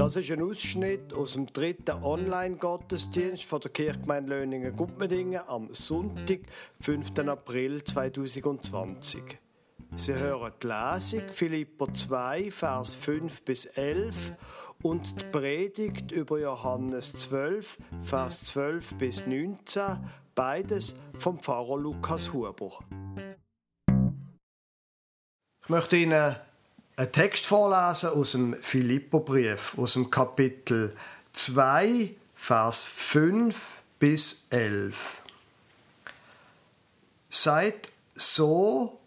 Das ist ein Ausschnitt aus dem dritten Online-Gottesdienst von der Kirchgemeinde Löningen-Gumpendingen am Sonntag, 5. April 2020. Sie hören die Lesung Philipper 2, Vers 5 bis 11 und die Predigt über Johannes 12, Vers 12 bis 19, beides vom Pfarrer Lukas Huber. Ich möchte Ihnen einen Text vorlesen aus dem Philipperbrief, aus dem Kapitel 2, Vers 5 bis 11. Seid so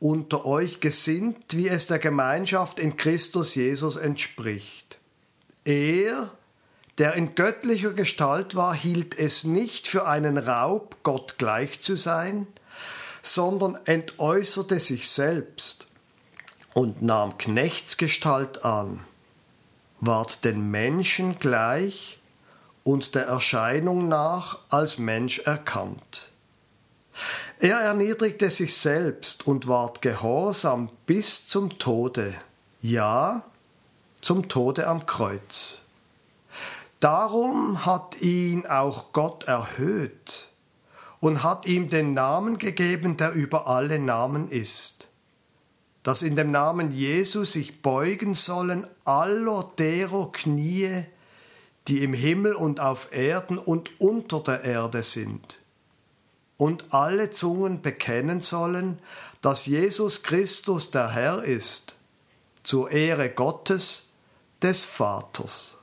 unter euch gesinnt, wie es der Gemeinschaft in Christus Jesus entspricht. Er, der in göttlicher Gestalt war, hielt es nicht für einen Raub, Gott gleich zu sein, sondern entäußerte sich selbst und nahm Knechtsgestalt an, ward den Menschen gleich und der Erscheinung nach als Mensch erkannt. Er erniedrigte sich selbst und ward gehorsam bis zum Tode, ja, zum Tode am Kreuz. Darum hat ihn auch Gott erhöht und hat ihm den Namen gegeben, der über alle Namen ist dass in dem Namen Jesu sich beugen sollen aller derer Knie, die im Himmel und auf Erden und unter der Erde sind. Und alle Zungen bekennen sollen, dass Jesus Christus der Herr ist, zur Ehre Gottes, des Vaters.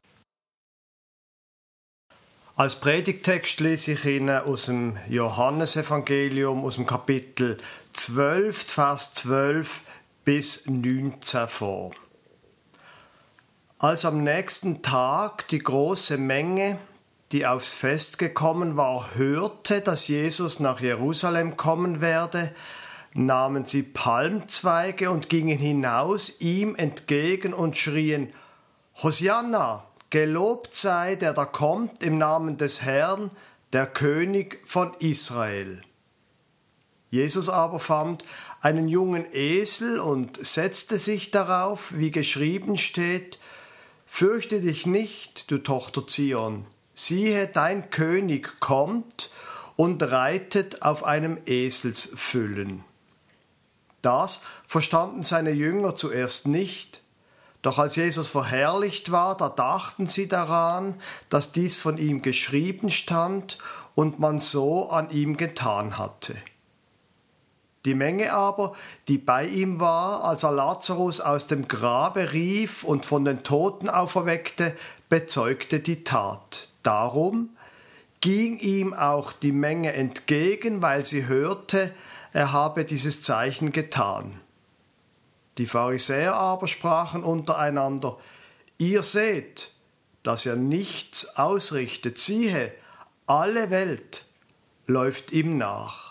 Als Predigtext lese ich Ihnen aus dem Johannesevangelium, aus dem Kapitel 12, Vers 12 bis 19 vor. Als am nächsten Tag die große Menge, die aufs Fest gekommen war, hörte, dass Jesus nach Jerusalem kommen werde, nahmen sie Palmzweige und gingen hinaus ihm entgegen und schrien Hosianna, gelobt sei, der da kommt im Namen des Herrn, der König von Israel. Jesus aber fand einen jungen Esel und setzte sich darauf, wie geschrieben steht, Fürchte dich nicht, du Tochter Zion, siehe, dein König kommt und reitet auf einem Eselsfüllen. Das verstanden seine Jünger zuerst nicht, doch als Jesus verherrlicht war, da dachten sie daran, dass dies von ihm geschrieben stand und man so an ihm getan hatte. Die Menge aber, die bei ihm war, als er Lazarus aus dem Grabe rief und von den Toten auferweckte, bezeugte die Tat. Darum ging ihm auch die Menge entgegen, weil sie hörte, er habe dieses Zeichen getan. Die Pharisäer aber sprachen untereinander, ihr seht, dass er nichts ausrichtet, siehe, alle Welt läuft ihm nach.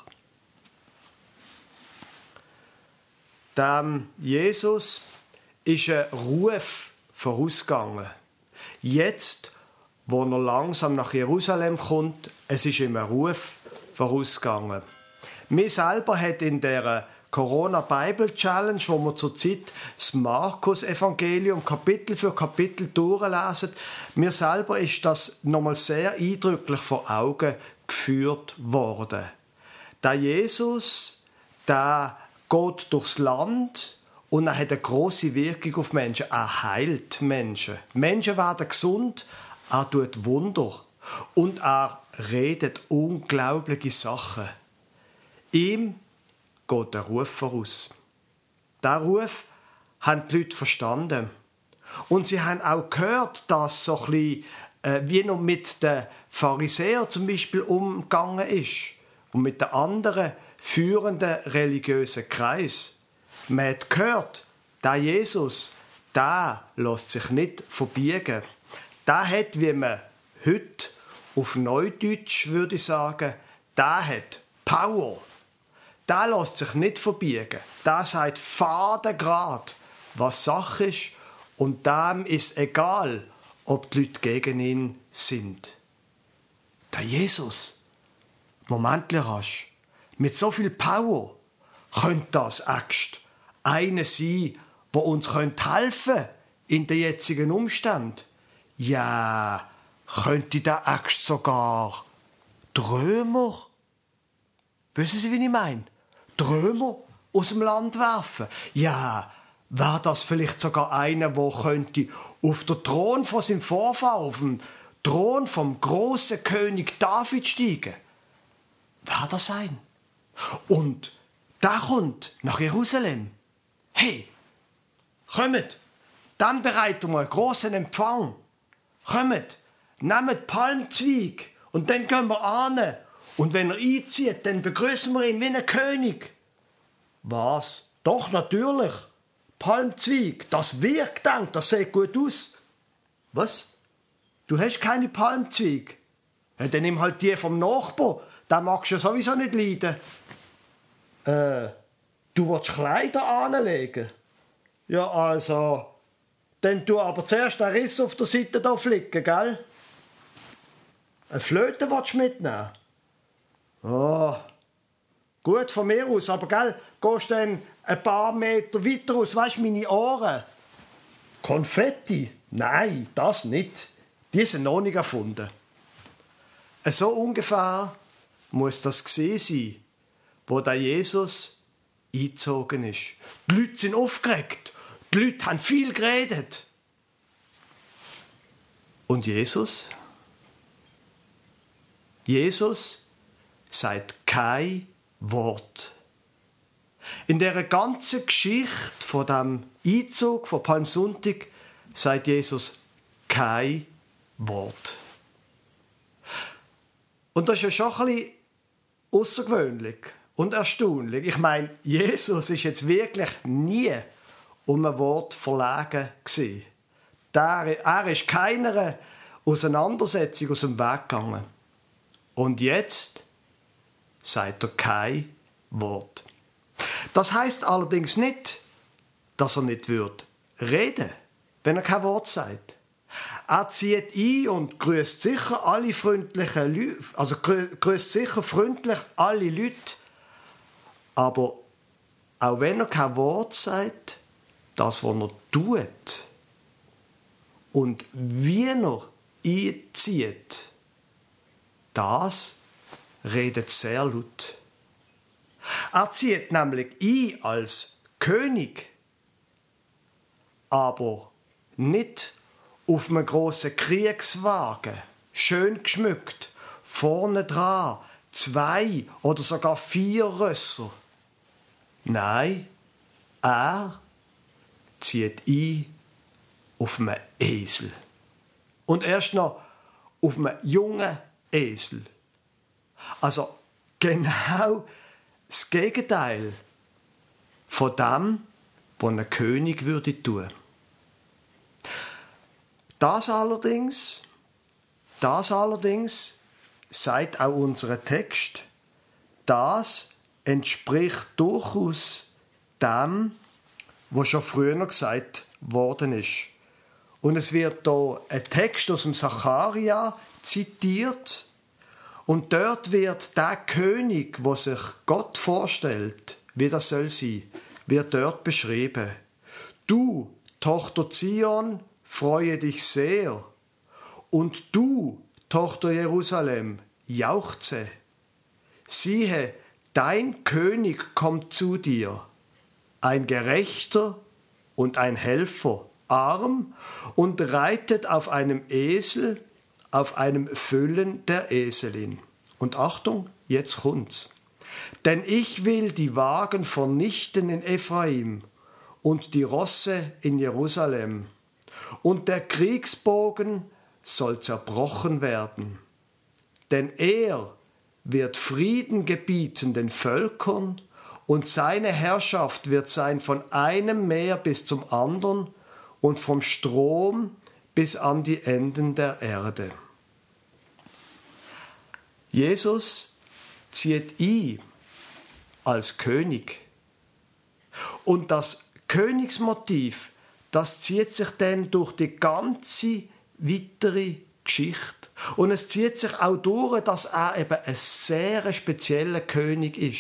Dem Jesus ist ein Ruf vorausgegangen. Jetzt, wo er langsam nach Jerusalem kommt, es ist ihm ein Ruf vorausgegangen. Mir selber hat in der Corona Bible Challenge, wo wir zurzeit das Markus Evangelium Kapitel für Kapitel durchlesen, mir selber ist das nochmal sehr eindrücklich vor Augen geführt worden. Der Jesus, der geht durchs Land und er hat eine große Wirkung auf Menschen. Er heilt Menschen. Menschen werden gesund, er tut Wunder und er redet unglaubliche Sachen. Ihm geht der Ruf voraus. Der Ruf haben die Leute verstanden. Und sie haben auch gehört, dass so bisschen, äh, wie noch mit den Pharisäern zum Beispiel umgegangen ist und mit den anderen führenden religiösen Kreis. Man hat gehört, der Jesus, der lässt sich nicht verbiegen. Der hat, wie man heute auf Neudeutsch würde sagen, der hat Power. Der lässt sich nicht verbiegen. Der sagt fadengrad, was Sache ist und dem ist egal, ob die Leute gegen ihn sind. Der Jesus, Moment rasch, mit so viel Power könnte das Axt eine sein, wo uns helfen könnte in den jetzigen Umständen? Ja, könnte der Axt sogar Trömer, wissen Sie, wie ich meine? Trömer aus dem Land werfen? Ja, wäre das vielleicht sogar einer, der könnte auf den Thron von seinem Vorfahr, auf den Thron vom großen König David steigen? Wer das sein? Und da kommt nach Jerusalem. Hey, kommt, dann bereiten wir einen großen Empfang. Kommt, nehmt Palmzweig und dann gehen wir an. Und wenn er einzieht, dann begrüßen wir ihn wie ein König. Was? Doch, natürlich. Palmzweig, das wirkt, denk, das sieht gut aus. Was? Du hast keine Palmzweig? Ja, dann nimm halt die vom Nachbar. Den magst du sowieso nicht leiden. Äh, du willst Kleider anlegen? Ja, also, dann tu aber zuerst den Riss auf der Seite da flicken, gell? Eine Flöte willst du mitnehmen? Oh, gut von mir aus, aber gell, gehst dann ein paar Meter weiter aus, weißt du, meine Ohren? Konfetti? Nein, das nicht. Die sind noch nicht erfunden. So ungefähr muss das gesehen sein, wo der Jesus eingezogen ist. Die Leute sind aufgeregt. Die Leute haben viel geredet. Und Jesus? Jesus sagt kein Wort. In der ganzen Geschichte von dem Einzug von Palmsonntag sagt Jesus kein Wort. Und das ist ja schon ein bisschen außergewöhnlich und erstaunlich. Ich meine, Jesus ist jetzt wirklich nie um ein Wort verlegen gewesen. Er ist keiner Auseinandersetzung aus dem Weg gegangen. Und jetzt sagt er kein Wort. Das heißt allerdings nicht, dass er nicht wird reden, wenn er kein Wort sagt. Er zieht ein und grüßt sicher alle freundlichen Leute, also grüßt sicher freundlich alle Leute. Aber auch wenn er kein Wort sagt, das, was er tut und wie er einzieht, das redet sehr laut. Er zieht nämlich ein als König, aber nicht auf einem grossen Kriegswagen, schön geschmückt, vorne dran zwei oder sogar vier Rösser. Nein, er zieht ein auf einem Esel. Und erst noch auf einem jungen Esel. Also genau das Gegenteil von dem, was ein König würde tun. Das allerdings, das allerdings, sagt auch unser Text, das entspricht durchaus dem, was schon früher gesagt worden ist. Und es wird da ein Text aus dem Zacharia zitiert, und dort wird der König, wo sich Gott vorstellt, wie das soll sein, wird dort beschrieben. Du, Tochter Zion, freue dich sehr. Und du, Tochter Jerusalem, jauchze. Siehe, dein König kommt zu dir, ein Gerechter und ein Helfer, arm und reitet auf einem Esel, auf einem Füllen der Eselin. Und Achtung, jetzt kommt's. Denn ich will die Wagen vernichten in Ephraim und die Rosse in Jerusalem und der Kriegsbogen soll zerbrochen werden. Denn er wird Frieden gebieten den Völkern, und seine Herrschaft wird sein von einem Meer bis zum anderen und vom Strom bis an die Enden der Erde. Jesus zieht ein als König. Und das Königsmotiv das zieht sich dann durch die ganze weitere Geschichte. Und es zieht sich auch durch, dass er eben ein sehr spezieller König ist.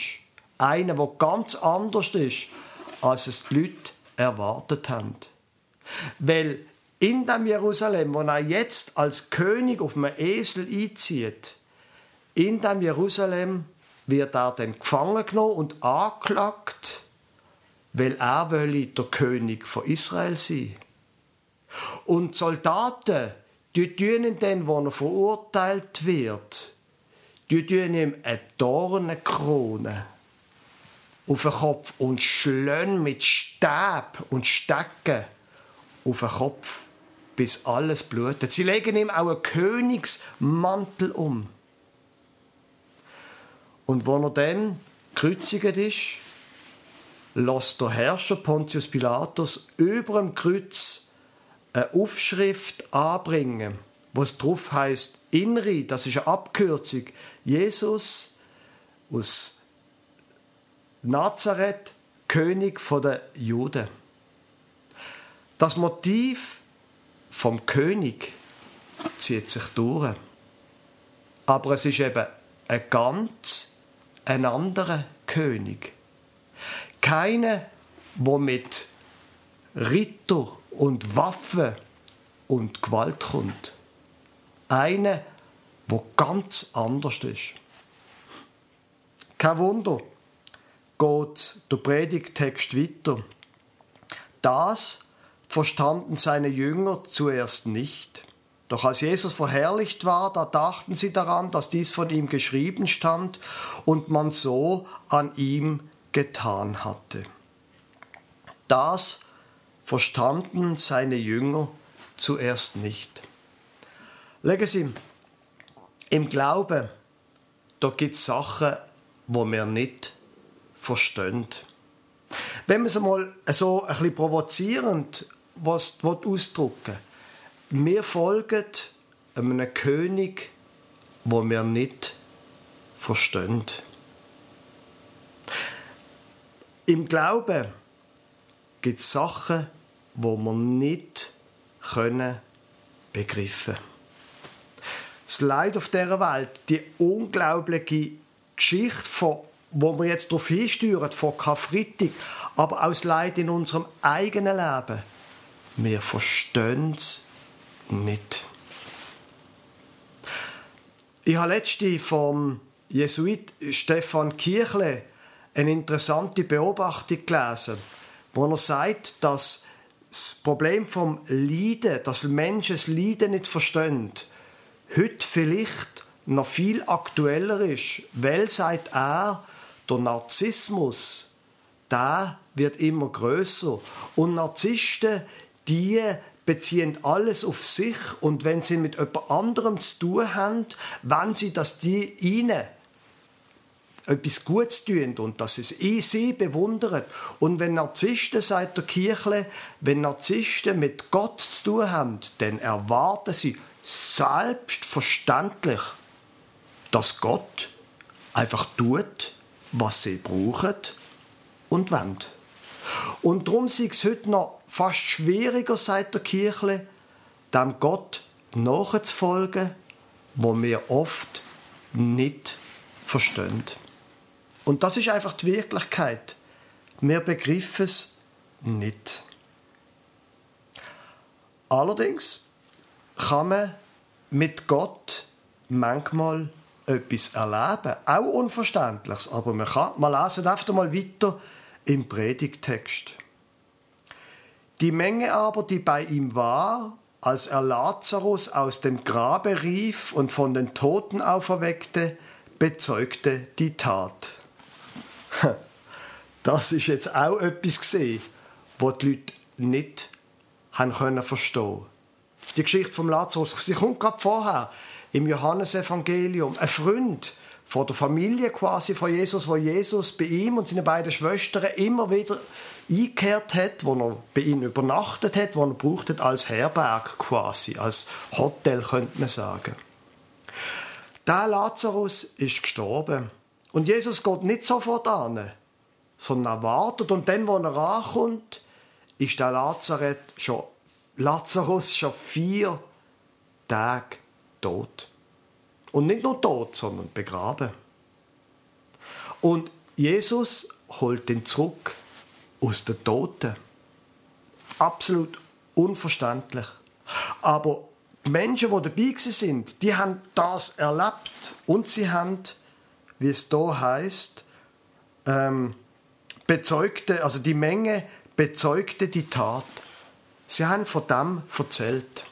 Einer, der ganz anders ist, als es die Leute erwartet haben. Weil in dem Jerusalem, wo er jetzt als König auf einem Esel einzieht, in dem Jerusalem wird er dann gefangen genommen und angeklagt, weil er der König von Israel sein. Und die Soldaten, die tun dann, wo er verurteilt wird, die tun ihm eine Dornenkrone auf den Kopf und schlönen mit Stab und Stecken auf den Kopf, bis alles blutet. Sie legen ihm auch einen Königsmantel um. Und wo er dann gekreuzigt ist, lässt der Herrscher Pontius Pilatus über dem Kreuz eine Aufschrift anbringen, was drauf heißt Inri, das ist eine Abkürzung. Jesus aus Nazareth, König der Juden. Das Motiv vom König zieht sich durch. Aber es ist eben ein ganz ein anderer König. Keiner, der mit Ritter und Waffen und Gewalt kommt. Einer, der ganz anders ist. Kein Wunder, geht der Predigtext weiter. Das verstanden seine Jünger zuerst nicht. Doch als Jesus verherrlicht war, da dachten sie daran, dass dies von ihm geschrieben stand und man so an ihm getan hatte. Das verstanden seine Jünger zuerst nicht. Legen Sie, im Glauben, da gibt es Sachen, wo wir nicht verstehen. Wenn man es mal so ein bisschen provozierend was ausdrücken wir folgen einem König, wo wir nicht verstehen. Im Glauben gibt es Sachen, wo wir nicht können begreifen. Das Leid auf dieser Welt, die unglaubliche Geschichte, von, wo wir jetzt darauf hinsteuern, von Karfreitag, aber auch das Leid in unserem eigenen Leben, wir verstehen es nicht. Ich habe letzte vom Jesuit Stefan Kirchle eine interessante Beobachtung gelesen, wo er sagt, dass das Problem vom Leiden, dass Menschen das Leiden nicht verstehen, heute vielleicht noch viel aktueller ist, weil, sagt er, der Narzissmus, der wird immer größer und Narzissten die beziehen alles auf sich. Und wenn sie mit jemand anderem zu tun haben, wenn sie, dass die ihnen etwas Gutes tun und dass es sie bewundern. Und wenn Narzissten, sagt der Kirchle, wenn Narzissten mit Gott zu tun haben, dann erwarten sie selbstverständlich, dass Gott einfach tut, was sie brauchen und wollen. Und darum ist es heute noch fast schwieriger, sagt der Kirche, dem Gott nachzufolgen, wo wir oft nicht verstehen. Und das ist einfach die Wirklichkeit. Wir begriffen es nicht. Allerdings kann man mit Gott manchmal etwas erleben, auch Unverständliches, aber man kann, man lesen einfach mal weiter im Predigtext. Die Menge aber, die bei ihm war, als er Lazarus aus dem Grabe rief und von den Toten auferweckte, bezeugte die Tat. Das ist jetzt auch etwas gesehen, was die Leute nicht haben können verstehen. Die Geschichte vom Lazarus, sie kommt gerade vorher im Johannesevangelium. Ein Freund von der Familie quasi von Jesus, wo Jesus bei ihm und seinen beiden Schwestern immer wieder eingekehrt hat, wo er bei ihnen übernachtet hat, wo er braucht hat als Herberg quasi, als Hotel könnte man sagen. Der Lazarus ist gestorben und Jesus geht nicht sofort an, sondern er wartet und dann, wo er ankommt, ist der Lazareth schon, Lazarus schon vier Tage tot. Und nicht nur tot, sondern begraben. Und Jesus holt ihn zurück aus den Toten. Absolut unverständlich. Aber die Menschen, die dabei sind, die haben das erlebt und sie haben, wie es da heißt, ähm, bezeugte, also die Menge bezeugte die Tat. Sie haben von dem erzählt.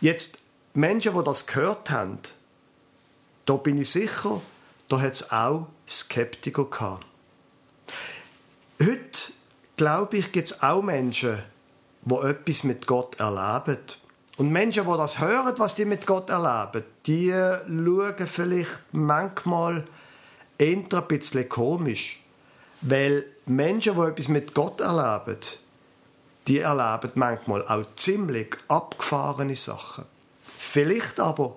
Jetzt Menschen, die das gehört haben, da bin ich sicher, da hat es auch Skeptiker gehabt. Heute, glaube ich, gibt es auch Menschen, die etwas mit Gott erleben. Und Menschen, die das hören, was die mit Gott erleben, die schauen vielleicht manchmal ein bisschen komisch. Weil Menschen, die etwas mit Gott erleben, die erleben manchmal auch ziemlich abgefahrene Sachen. Vielleicht aber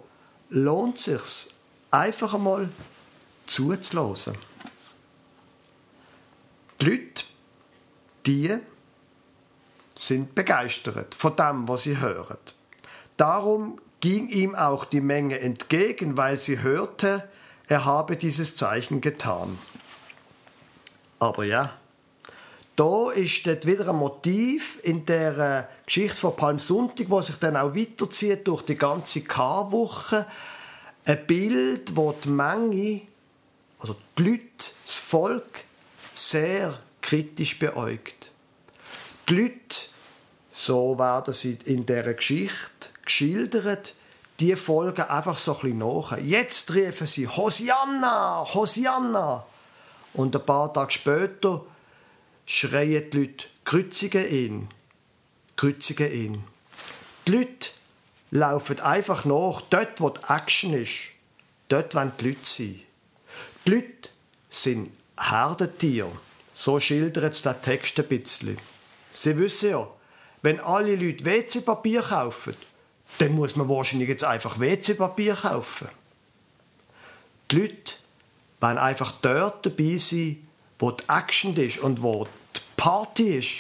lohnt es sich einfach einmal zuzulassen. Die Leute, die sind begeistert von dem, was sie hören. Darum ging ihm auch die Menge entgegen, weil sie hörte, er habe dieses Zeichen getan. Aber ja, da ist dort wieder ein Motiv in der äh, Geschichte von Palmsonntag, wo sich dann auch weiterzieht durch die ganze Karwoche. Ein Bild, wo die Menge, also die Leute, das Volk, sehr kritisch beäugt. Die Leute, so werden sie in dieser Geschichte geschildert, die folgen einfach so ein bisschen nach. Jetzt riefen sie Hosianna, Hosianna. Und ein paar Tage später schreien die Leute, kreuzigen ihn, kreuzigen ihn. Die Leute laufen einfach nach, dort wo die Action ist. Dort wollen die Leute sein. Die Leute sind Herdentiere. So schildert es der Text ein bisschen. Sie wissen ja, wenn alle Leute WC-Papier kaufen, dann muss man wahrscheinlich jetzt einfach WC-Papier kaufen. Die Leute wollen einfach dort dabei sein, wo die Action ist und wo die Party ist.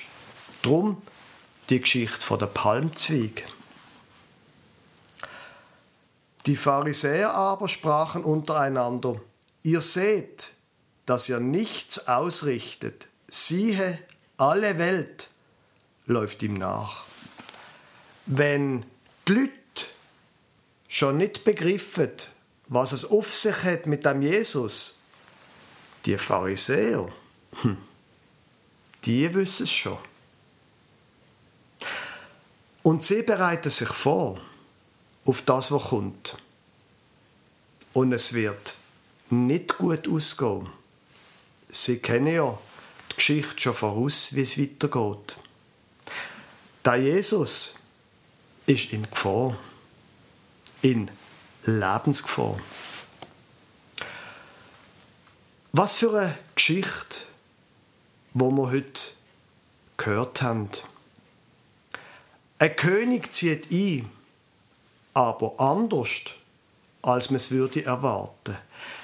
Drum die Geschichte der Palmzweig. Die Pharisäer aber sprachen untereinander, ihr seht, dass ihr nichts ausrichtet. Siehe, alle Welt läuft ihm nach. Wenn die Leute schon nicht begriffen, was es auf sich hat mit dem Jesus, die Pharisäer, hm, die wissen es schon. Und sie bereiten sich vor auf das, was kommt. Und es wird nicht gut ausgehen. Sie kennen ja die Geschichte schon voraus, wie es weitergeht. Der Jesus ist in Gefahr. In Lebensgefahr. Was für eine Geschichte, wo wir heute gehört haben. Ein König zieht ein, aber anders, als man es würde erwarten.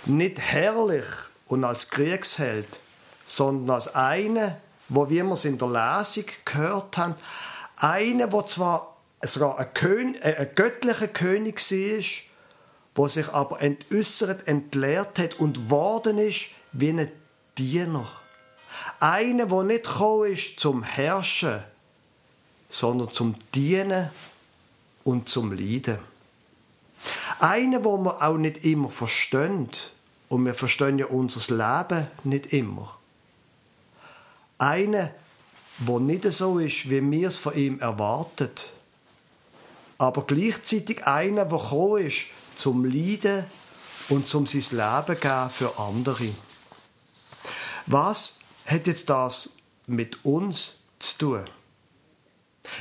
Nicht herrlich und als Kriegsheld, sondern als eine, wo wir es in der Lesung gehört haben, eine, wo zwar sogar ein, König, äh, ein göttlicher König war, wo sich aber entäußert, entleert hat und worden ist wie ein Diener. Einer, der nicht gekommen ist zum Herrschen, sondern zum Dienen und zum Leiden. Einer, wo wir auch nicht immer verstehen. Und wir verstehen ja unser Leben nicht immer. Einer, wo nicht so ist, wie wir es von ihm erwartet. Aber gleichzeitig einer, der gekommen ist, zum Leiden und zum sein Leben geben für andere. Was hat jetzt das mit uns zu tun?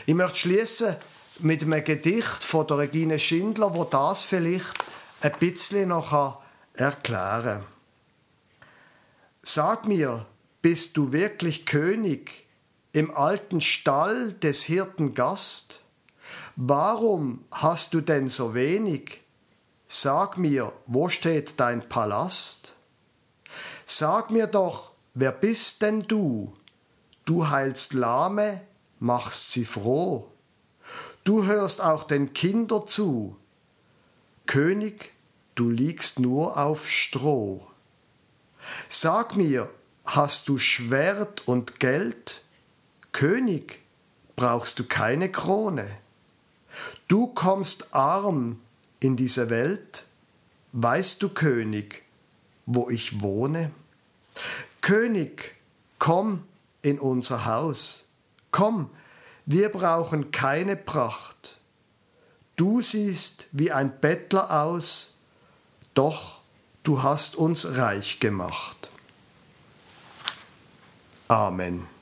Ich möchte schließen mit einem Gedicht von der Regine Schindler, wo das vielleicht ein bisschen noch erklären kann. Sag mir, bist du wirklich König im alten Stall des Hirten Gast? Warum hast du denn so wenig? Sag mir, wo steht dein Palast? Sag mir doch, wer bist denn du? Du heilst Lahme, machst sie froh. Du hörst auch den Kindern zu. König, du liegst nur auf Stroh. Sag mir, hast du Schwert und Geld? König, brauchst du keine Krone. Du kommst arm in diese Welt, weißt du, König, wo ich wohne? König, komm in unser Haus. Komm, wir brauchen keine Pracht. Du siehst wie ein Bettler aus, doch du hast uns reich gemacht. Amen.